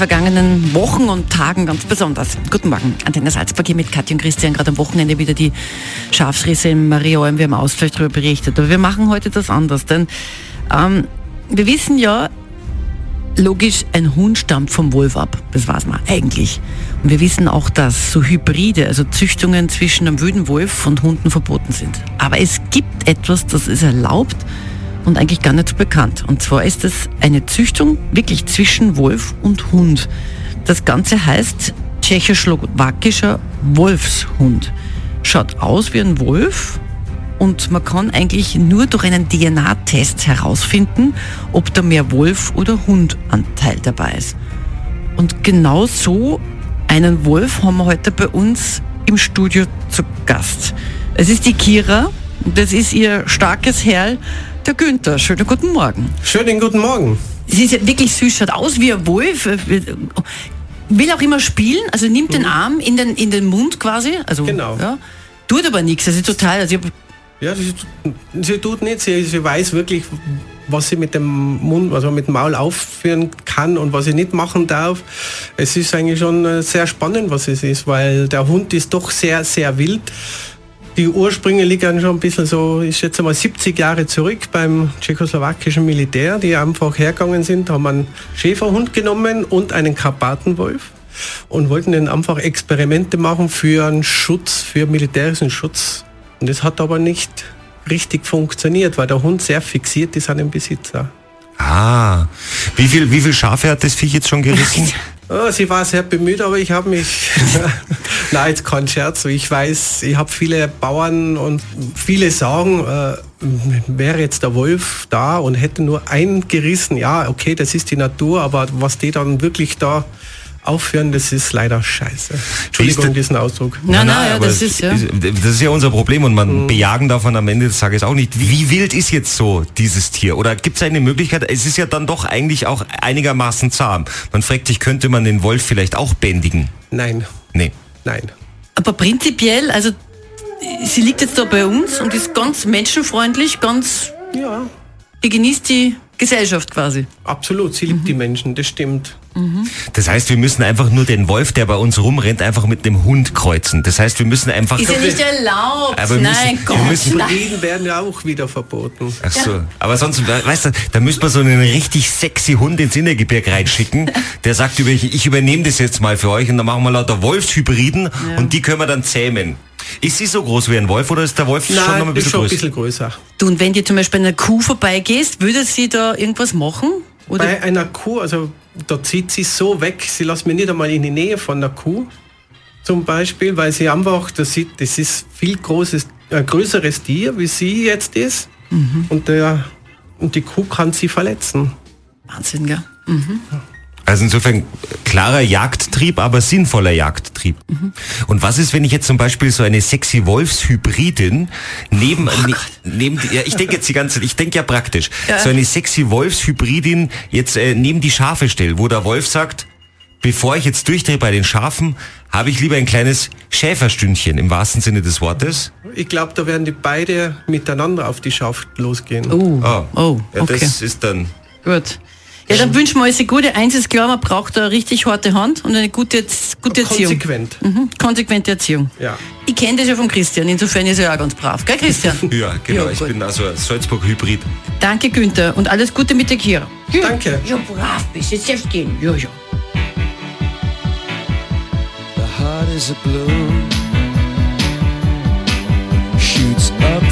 vergangenen Wochen und Tagen ganz besonders. Guten Morgen, Antenne Salzburg hier mit Katja und Christian. Gerade am Wochenende wieder die Schafsrisse in Mariaolm. Wir haben ausführlich darüber berichtet. Aber wir machen heute das anders, denn ähm, wir wissen ja, logisch, ein Hund stammt vom Wolf ab. Das weiß man eigentlich. Und wir wissen auch, dass so Hybride, also Züchtungen zwischen einem wilden Wolf und Hunden verboten sind. Aber es gibt etwas, das ist erlaubt und eigentlich gar nicht so bekannt. Und zwar ist es eine Züchtung wirklich zwischen Wolf und Hund. Das Ganze heißt tschechoslowakischer Wolfshund. Schaut aus wie ein Wolf und man kann eigentlich nur durch einen DNA-Test herausfinden, ob da mehr Wolf- oder Hundanteil dabei ist. Und genau so einen Wolf haben wir heute bei uns im Studio zu Gast. Es ist die Kira, das ist ihr starkes Herr, der Günther. Schönen guten Morgen. Schönen guten Morgen. Sie ist ja wirklich süß, schaut aus wie ein Wolf. Will auch immer spielen, also nimmt den Arm in den, in den Mund quasi. Also, Genau. Ja, tut aber nichts. Also total. Also Ja, sie, sie tut nicht, sie, sie weiß wirklich, was sie mit dem Mund, also mit dem Maul aufführen kann und was sie nicht machen darf. Es ist eigentlich schon äh, sehr spannend, was es ist, weil der Hund ist doch sehr, sehr wild. Die Ursprünge liegen schon ein bisschen so, ich schätze mal 70 Jahre zurück beim tschechoslowakischen Militär, die einfach hergegangen sind, haben einen Schäferhund genommen und einen Karpatenwolf und wollten dann einfach Experimente machen für einen Schutz, für militärischen Schutz. Und das hat aber nicht richtig funktioniert, weil der Hund sehr fixiert ist an den Besitzer. Ah, wie viel, wie viel Schafe hat das Viech jetzt schon gerissen? Oh, sie war sehr bemüht, aber ich habe mich... Nein, jetzt kein Scherz. Ich weiß, ich habe viele Bauern und viele sagen, äh, wäre jetzt der Wolf da und hätte nur einen gerissen, ja, okay, das ist die Natur, aber was die dann wirklich da aufführen, das ist leider scheiße. Entschuldigung, denn- diesen Ausdruck. na, na, ja, aber das ist ja. Das ist ja unser Problem und man bejagen davon am Ende des Tages auch nicht. Wie wild ist jetzt so dieses Tier? Oder gibt es eine Möglichkeit? Es ist ja dann doch eigentlich auch einigermaßen zahm. Man fragt sich, könnte man den Wolf vielleicht auch bändigen? Nein, Nee. Nein. Aber prinzipiell, also sie liegt jetzt da bei uns und ist ganz menschenfreundlich, ganz, Ja, die genießt die Gesellschaft quasi. absolut. Sie liebt die Menschen, das stimmt. Das heißt, wir müssen einfach nur den Wolf, der bei uns rumrennt, einfach mit einem Hund kreuzen. Das heißt, wir müssen einfach... Ist ja nicht erlaubt. Aber wir Nein, müssen- Gott. wir müssen- nein. Werden ja auch wieder verboten. Ach so. Aber sonst, we- weißt du, da müsste man so einen richtig sexy Hund ins Innergebirg reinschicken, der sagt über, ich, ich übernehme das jetzt mal für euch und dann machen wir lauter Wolfshybriden und die können wir dann zähmen. Ist sie so groß wie ein Wolf oder ist der Wolf schon noch Nein, ein ist bisschen schon ein größer? bisschen größer. Du, und wenn du zum Beispiel an einer Kuh vorbeigehst, würde sie da irgendwas machen? Oder? Bei einer Kuh, also da zieht sie so weg, sie lässt mich nicht einmal in die Nähe von der Kuh zum Beispiel, weil sie einfach, das, sieht, das ist viel großes, ein größeres Tier, wie sie jetzt ist. Und, der, und die Kuh kann sie verletzen. Wahnsinn, gell? Also insofern klarer Jagdtrieb, aber sinnvoller Jagdtrieb. Und was ist, wenn ich jetzt zum Beispiel so eine sexy Wolfshybridin neben, ne, neben die- ja, ich denke jetzt die ganze Zeit, ich denke ja praktisch, so eine sexy Wolfshybridin jetzt äh, neben die Schafe stelle, wo der Wolf sagt, bevor ich jetzt durchdrehe bei den Schafen, habe ich lieber ein kleines Schäferstündchen im wahrsten Sinne des Wortes. Ich glaube, da werden die beide miteinander auf die Schaft losgehen. Oh, Oh, oh ja, okay. das ist dann Gut. Ja, dann wünschen wir uns eine Gute. Eins ist klar, man braucht eine richtig harte Hand und eine gute, gute Erziehung. Konsequent. Mhm, konsequente Erziehung. Ja. Ich kenne das ja von Christian, insofern ist er auch ganz brav. Gell, Christian? ja, genau. Ja, ich bin also Salzburg-Hybrid. Danke, Günther. Und alles Gute mit der Kira. Ja, Danke. Ja, brav bist. Jetzt darfst gehen. Ja, ja. The heart is a blue. Shoots up